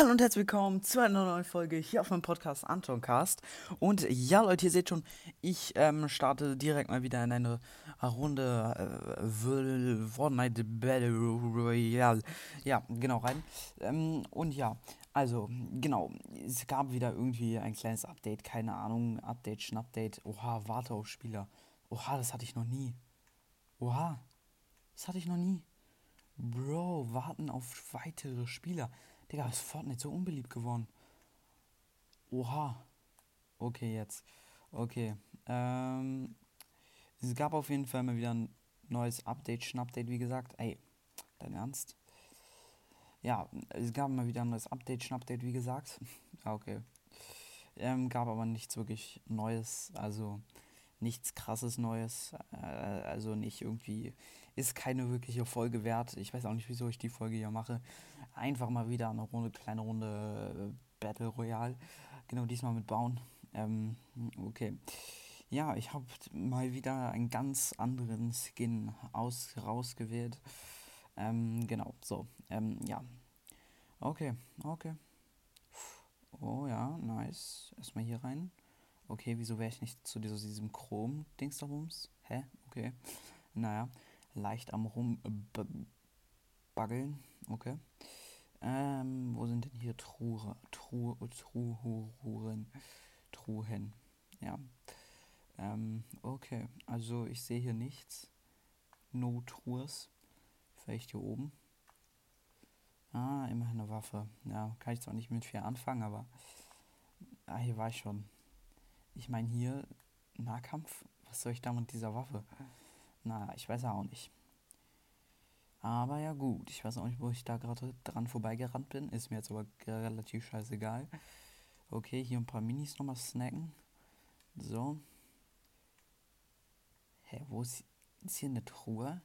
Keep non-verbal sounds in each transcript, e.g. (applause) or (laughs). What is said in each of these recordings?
Hallo und herzlich willkommen zu einer neuen Folge hier auf meinem Podcast Antoncast. Und ja, Leute, ihr seht schon, ich ähm, starte direkt mal wieder in eine Runde äh, Fortnite Battle Royale. Ja, genau rein. Ähm, und ja, also, genau, es gab wieder irgendwie ein kleines Update, keine Ahnung, Update, Schnappdate. Oha, warte auf Spieler. Oha, das hatte ich noch nie. Oha, das hatte ich noch nie. Bro, warten auf weitere Spieler. Digga, ist Fortnite so unbeliebt geworden. Oha. Okay, jetzt. Okay. Ähm, es gab auf jeden Fall mal wieder ein neues Update, Schnappdate, wie gesagt. Ey, dein Ernst? Ja, es gab mal wieder ein neues Update, Schnappdate, wie gesagt. (laughs) okay. Ähm, gab aber nichts wirklich Neues, also nichts krasses Neues. Äh, also nicht irgendwie, ist keine wirkliche Folge wert. Ich weiß auch nicht, wieso ich die Folge hier mache einfach mal wieder eine Runde, kleine Runde äh, Battle Royale. Genau, diesmal mit Bauen. Ähm, okay. Ja, ich habe mal wieder einen ganz anderen Skin aus, rausgewählt. Ähm, genau, so. Ähm, ja. Okay, okay. Oh ja, nice. Erstmal hier rein. Okay, wieso wäre ich nicht zu diesem Chrom-Dings da rums? Hä? Okay. Naja, leicht am rumbaggeln. Okay. Ähm, wo sind denn hier Truhe, Truhe, Truhen? Truhen. Ja. Ähm, okay. Also ich sehe hier nichts. No Truhes. Vielleicht hier oben. Ah, immerhin eine Waffe. Ja, kann ich zwar nicht mit viel anfangen, aber. Ah, hier war ich schon. Ich meine hier Nahkampf. Was soll ich da mit dieser Waffe? Na, ich weiß auch nicht. Aber ja gut, ich weiß auch nicht, wo ich da gerade dran vorbeigerannt bin. Ist mir jetzt aber relativ scheißegal. Okay, hier ein paar Minis nochmal snacken. So. Hä, wo ist, ist hier eine Truhe?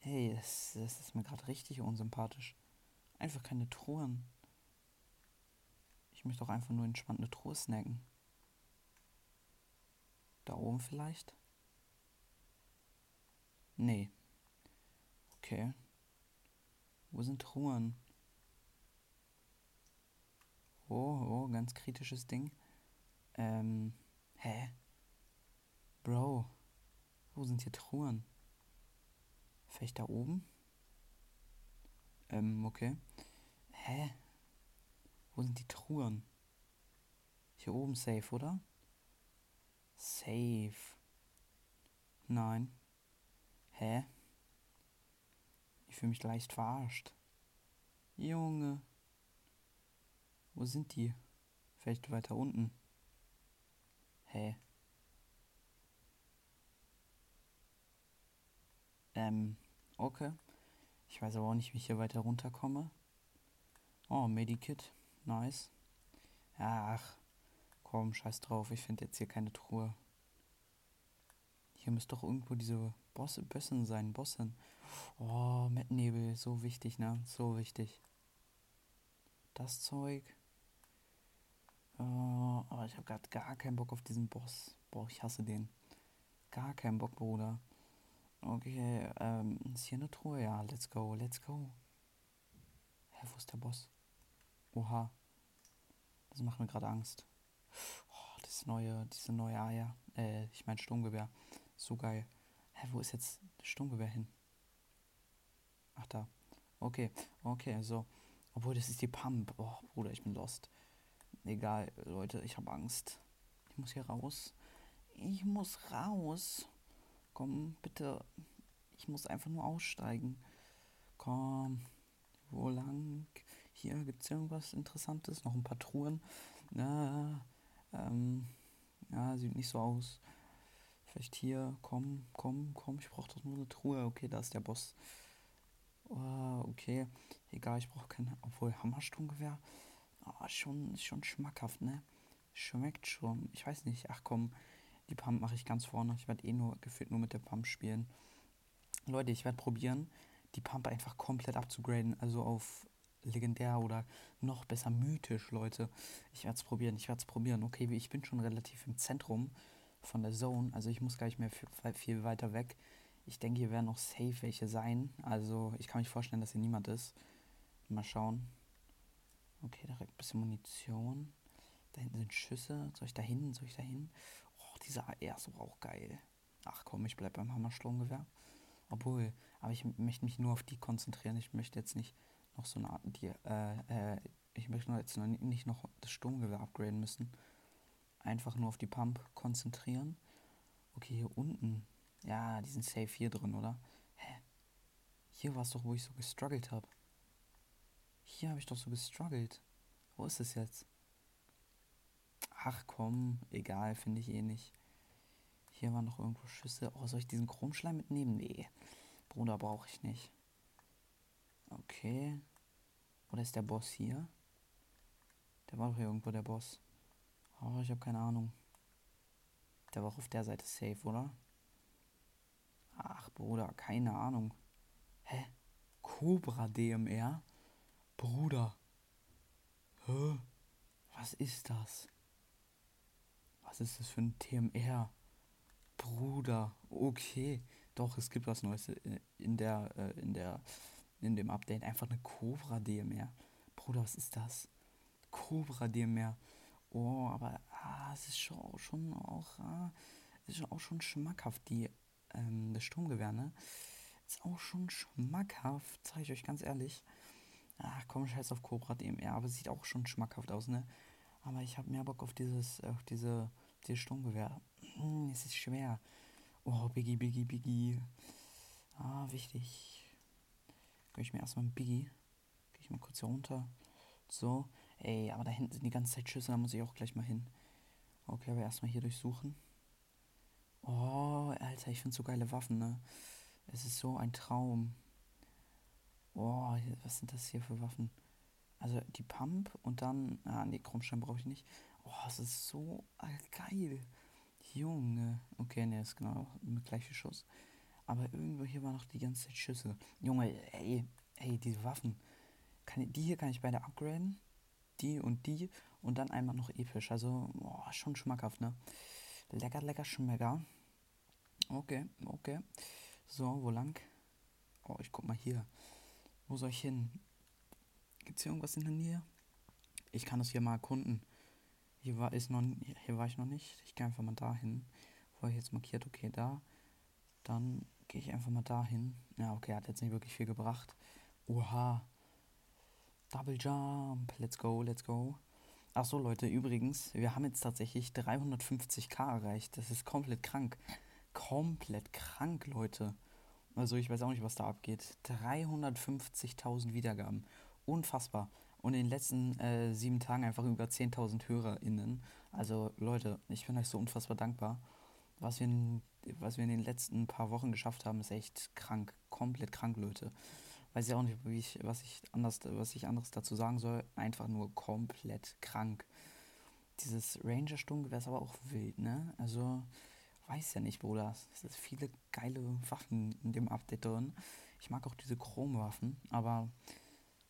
Hey, das, das ist mir gerade richtig unsympathisch. Einfach keine Truhen. Ich möchte doch einfach nur entspannt eine Truhe snacken. Da oben vielleicht? Nee. Okay. Wo sind Truhen? Oh, oh, ganz kritisches Ding. Ähm, hä? Bro, wo sind hier Truhen? Vielleicht da oben? Ähm, okay. Hä? Wo sind die Truhen? Hier oben safe, oder? Safe. Nein. Hä? Ich fühle mich leicht verarscht. Junge. Wo sind die? Vielleicht weiter unten. Hä? Ähm, okay. Ich weiß aber auch nicht, wie ich hier weiter runterkomme. Oh, Medikit. Nice. Ach, komm, scheiß drauf. Ich finde jetzt hier keine Truhe. Hier müsste doch irgendwo diese Bosse, Bössen sein. Bossen. Oh, Mettnebel, so wichtig, ne? So wichtig. Das Zeug. Oh, aber ich habe gerade gar keinen Bock auf diesen Boss. Boah, ich hasse den. Gar keinen Bock, Bruder. Okay, ähm, ist hier eine Truhe? Ja, let's go, let's go. Hä, wo ist der Boss? Oha. Das macht mir gerade Angst. Oh, das neue, diese neue Eier. Äh, ich mein Sturmgewehr. So geil. Hä, wo ist jetzt das Sturmgewehr hin? Ach da. Okay, okay, so. Obwohl, das ist die Pump. Oh, Bruder, ich bin lost. Egal, Leute, ich habe Angst. Ich muss hier raus. Ich muss raus. Komm, bitte. Ich muss einfach nur aussteigen. Komm. Wo lang? Hier gibt es irgendwas Interessantes. Noch ein paar Truhen. Ja, ähm, ja, sieht nicht so aus. Vielleicht hier. Komm, komm, komm. Ich brauche doch nur eine Truhe. Okay, da ist der Boss. Oh, okay. Egal, ich brauche kein. Obwohl, Hammersturmgewehr. Oh, schon, schon schmackhaft, ne? Schmeckt schon. Ich weiß nicht. Ach komm, die Pump mache ich ganz vorne. Ich werde eh nur gefühlt nur mit der Pump spielen. Leute, ich werde probieren, die Pump einfach komplett abzugraden. Also auf legendär oder noch besser mythisch, Leute. Ich werde es probieren. Ich werde es probieren. Okay, ich bin schon relativ im Zentrum von der Zone. Also ich muss gar nicht mehr viel, weiter weg. Ich denke, hier werden noch safe welche sein. Also ich kann mich vorstellen, dass hier niemand ist. Mal schauen. Okay, direkt ein bisschen Munition. Da hinten sind Schüsse. Soll ich da hin? Soll ich da hin? Oh, diese AR ist auch geil. Ach komm, ich bleib beim Hammersturmgewehr. Obwohl, aber ich möchte mich nur auf die konzentrieren. Ich möchte jetzt nicht noch so eine Art, die, äh, äh, ich möchte jetzt noch nicht noch das Sturmgewehr upgraden müssen. Einfach nur auf die Pump konzentrieren. Okay, hier unten. Ja, die sind safe hier drin, oder? Hä? Hier war es doch, wo ich so gestruggelt habe. Hier habe ich doch so gestruggelt. Wo ist es jetzt? Ach komm, egal, finde ich eh nicht. Hier waren noch irgendwo Schüsse. Oh, soll ich diesen Chromschleim mitnehmen? Nee. Bruder, brauche ich nicht. Okay. Oder ist der Boss hier? Der war doch hier irgendwo der Boss. Oh, ich habe keine Ahnung. Der war auch auf der Seite safe, oder? Ach, Bruder, keine Ahnung. Hä? Cobra DMR? Bruder. Hä? Was ist das? Was ist das für ein TMR? Bruder, okay. Doch, es gibt was Neues in der, äh, in der, in dem Update. Einfach eine Cobra DMR. Bruder, was ist das? Cobra DMR. Oh, aber ah, es ist schon, schon auch, ah, ist auch schon schmackhaft, die, ähm, das Sturmgewehr, ne? Ist auch schon schmackhaft, sag ich euch ganz ehrlich. Ach komm, scheiß auf Cobra DMR, aber sieht auch schon schmackhaft aus, ne? Aber ich habe mehr Bock auf dieses, auf diese, dieses Sturmgewehr. Hm, es ist schwer. Oh, Biggie, Biggie, Biggie. Ah, wichtig. Geh ich mir erstmal ein Biggie. Gehe ich mal kurz hier runter. So. Ey, aber da hinten sind die ganze Zeit Schüsse, da muss ich auch gleich mal hin. Okay, aber erstmal hier durchsuchen. Oh, Alter, ich finde so geile Waffen, ne? Es ist so ein Traum. Oh, was sind das hier für Waffen? Also die Pump und dann. Ah, nee, Chromstein brauche ich nicht. Oh, es ist so geil. Junge. Okay, ne, ist genau mit gleichen Schuss. Aber irgendwo hier war noch die ganze Zeit Schüsse. Junge, ey, ey, diese Waffen. Kann, die hier kann ich beide upgraden. Die und die. Und dann einmal noch episch. Also, boah, schon schmackhaft, ne? Lecker, lecker, schmecker. Okay, okay. So, wo lang? Oh, ich guck mal hier. Wo soll ich hin? Gibt es hier irgendwas in der Nähe? Ich kann das hier mal erkunden. Hier war, ist noch, hier war ich noch nicht. Ich gehe einfach mal dahin. Wo ich jetzt markiert, okay, da. Dann gehe ich einfach mal dahin. Ja, okay, hat jetzt nicht wirklich viel gebracht. Oha. Double Jump. Let's go, let's go. Ach so, Leute, übrigens, wir haben jetzt tatsächlich 350k erreicht. Das ist komplett krank. Komplett krank, Leute. Also ich weiß auch nicht, was da abgeht. 350.000 Wiedergaben. Unfassbar und in den letzten äh, sieben Tagen einfach über 10.000 HörerInnen. Also Leute, ich bin euch so unfassbar dankbar. Was wir, in, was wir in den letzten paar Wochen geschafft haben, ist echt krank. Komplett krank, Leute. Weiß ich auch nicht, wie ich, was, ich anders, was ich anderes dazu sagen soll. Einfach nur komplett krank. Dieses Ranger-Sturmgewehr ist aber auch wild, ne? Also, weiß ja nicht, Bruder. Es sind viele geile Waffen in dem Update drin. Ich mag auch diese Chromwaffen, aber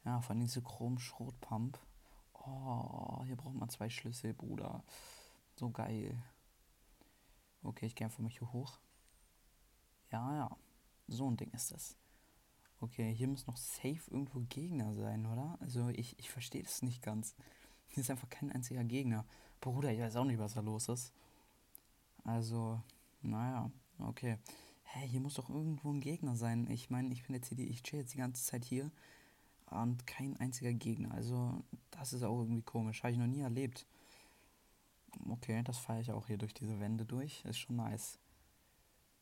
ja, von diese Chrom-Schrotpump. Oh, hier braucht man zwei Schlüssel, Bruder. So geil. Okay, ich gehe einfach mal hier hoch. Ja, ja. So ein Ding ist das. Okay, hier muss noch safe irgendwo Gegner sein, oder? Also ich, ich verstehe das nicht ganz. (laughs) Hier ist einfach kein einziger Gegner. Bruder, ich weiß auch nicht, was da los ist. Also, naja, okay. Hä, hey, hier muss doch irgendwo ein Gegner sein. Ich meine, ich bin jetzt hier, ich chill jetzt die ganze Zeit hier und kein einziger Gegner. Also, das ist auch irgendwie komisch. Habe ich noch nie erlebt. Okay, das fahre ich auch hier durch diese Wände durch. Ist schon nice.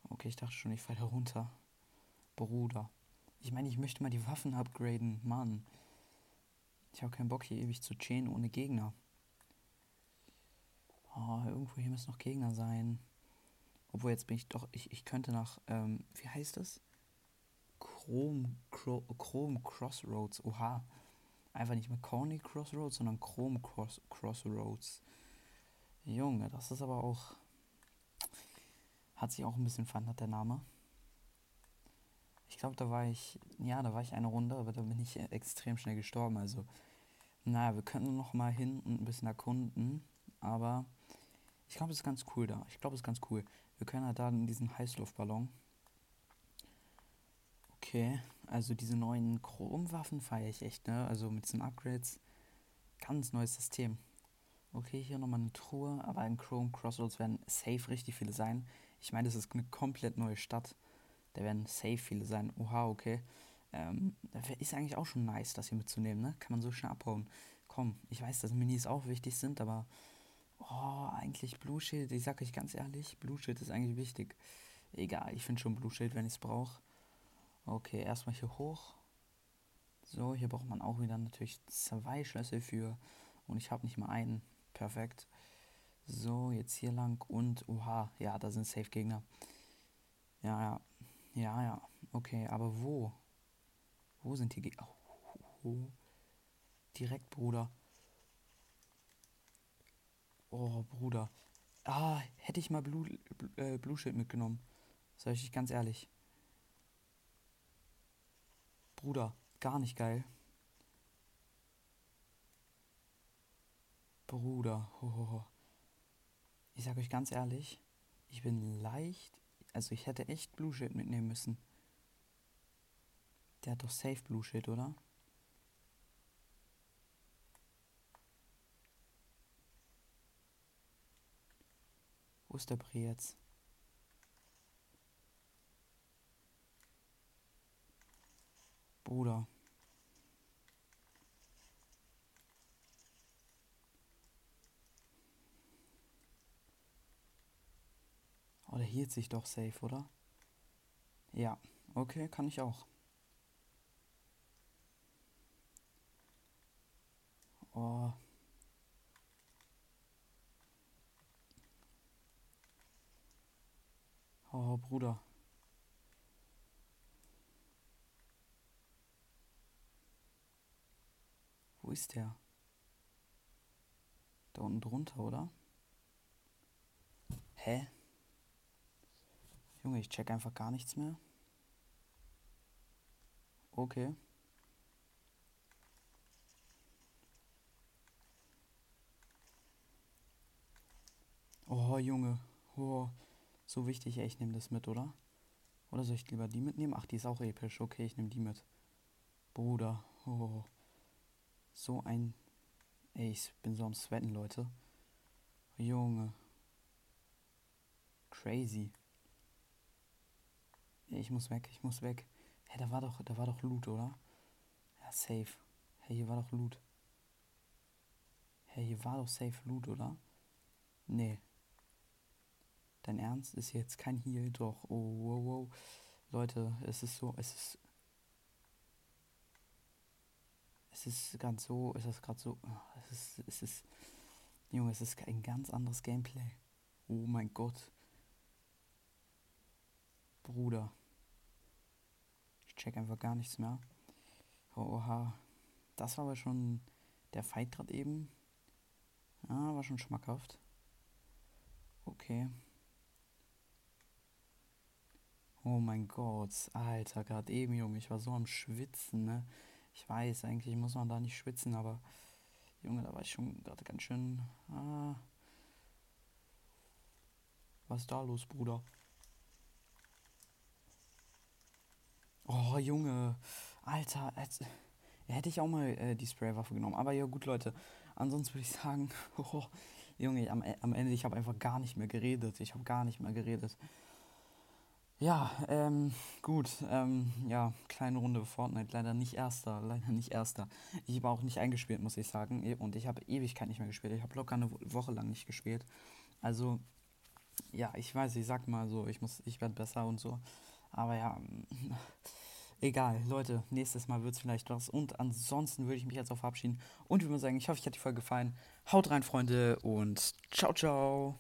Okay, ich dachte schon, ich falle runter. Bruder. Ich meine, ich möchte mal die Waffen upgraden. Mann. Ich habe keinen Bock, hier ewig zu chainen ohne Gegner. Oh, irgendwo hier müssen noch Gegner sein. Obwohl, jetzt bin ich doch. Ich, ich könnte nach. Ähm, wie heißt das? Chrome, Chrome Crossroads. Oha. Einfach nicht mehr Corny Crossroads, sondern Chrome Cross Crossroads. Junge, das ist aber auch. Hat sich auch ein bisschen verändert, der Name. Ich glaube, da war ich. Ja, da war ich eine Runde, aber da bin ich extrem schnell gestorben. Also, naja, wir könnten noch mal hin und ein bisschen erkunden. Aber ich glaube, es ist ganz cool da. Ich glaube, es ist ganz cool. Wir können halt da in diesen Heißluftballon Okay, also diese neuen Chromwaffen feiere ich echt, ne? Also mit diesen Upgrades Ganz neues System. Okay, hier nochmal eine Truhe, aber in Chrome Crossroads werden safe richtig viele sein. Ich meine, das ist eine komplett neue Stadt. Da werden safe viele sein. Oha, okay. Ähm, ist eigentlich auch schon nice, das hier mitzunehmen, ne? Kann man so schnell abhauen. Komm, ich weiß, dass Minis auch wichtig sind, aber oh, eigentlich Blue Shield, ich sag euch ganz ehrlich, Blue Shield ist eigentlich wichtig. Egal, ich finde schon Blue Shield, wenn ich es brauche. Okay, erstmal hier hoch. So, hier braucht man auch wieder natürlich zwei Schlüssel für. Und ich habe nicht mal einen. Perfekt. So, jetzt hier lang und oha, ja, da sind Safe-Gegner. Ja, ja. Ja, ja. Okay, aber wo? Wo sind die Gegner? Oh, oh. Direkt, Bruder. Oh, Bruder. Ah, hätte ich mal Blue, äh, Blue Shield mitgenommen. Sag ich ganz ehrlich. Bruder, gar nicht geil. Bruder, hohoho. Ich sag euch ganz ehrlich, ich bin leicht, also ich hätte echt Blue Shit mitnehmen müssen. Der hat doch safe Blue Shit, oder? Wo ist der Bre jetzt? Bruder. Oh, der hielt sich doch safe, oder? Ja, okay, kann ich auch. Oh. Oh, Bruder. Wo ist der? Da unten drunter, oder? Hä? Junge, ich check einfach gar nichts mehr. Okay. Oh, Junge. Oh, so wichtig. Ey, ich nehme das mit, oder? Oder soll ich lieber die mitnehmen? Ach, die ist auch episch. Okay, ich nehme die mit. Bruder. Oh. So ein... Ey, ich bin so am Sweaten, Leute. Junge. Crazy. Ich muss weg, ich muss weg. Hä, hey, da war doch, da war doch Loot, oder? Ja, safe. Hey, hier war doch Loot. Hey, hier war doch safe Loot, oder? Nee. Dein Ernst? Ist jetzt kein Heal? Doch. Oh, wow, wow. Leute, es ist so, es ist es ist gerade so, es ist gerade so, es ist, es ist, Junge, es ist ein ganz anderes Gameplay. Oh mein Gott. Bruder. Check einfach gar nichts mehr. Oha. Das war aber schon der Fight gerade eben. Ja, war schon schmackhaft. Okay. Oh mein Gott. Alter, gerade eben, Junge. Ich war so am Schwitzen, ne? Ich weiß, eigentlich muss man da nicht schwitzen, aber Junge, da war ich schon gerade ganz schön. Ah. Was ist da los, Bruder? Oh, Junge. Alter, als, hätte ich auch mal äh, die Spraywaffe genommen. Aber ja, gut, Leute. Ansonsten würde ich sagen, (laughs) oh, Junge, am, am Ende, ich habe einfach gar nicht mehr geredet. Ich habe gar nicht mehr geredet. Ja, ähm, gut, ähm, ja, kleine Runde Fortnite, leider nicht erster, leider nicht erster. Ich habe auch nicht eingespielt, muss ich sagen, e, und ich habe Ewigkeit nicht mehr gespielt. Ich habe locker eine Woche lang nicht gespielt. Also, ja, ich weiß, ich sag mal so, ich muss, ich werde besser und so. Aber ja, (laughs) egal, Leute, nächstes Mal wird es vielleicht was. Und ansonsten würde ich mich jetzt auch verabschieden und würde sagen, ich hoffe, euch hat die Folge gefallen. Haut rein, Freunde, und ciao, ciao.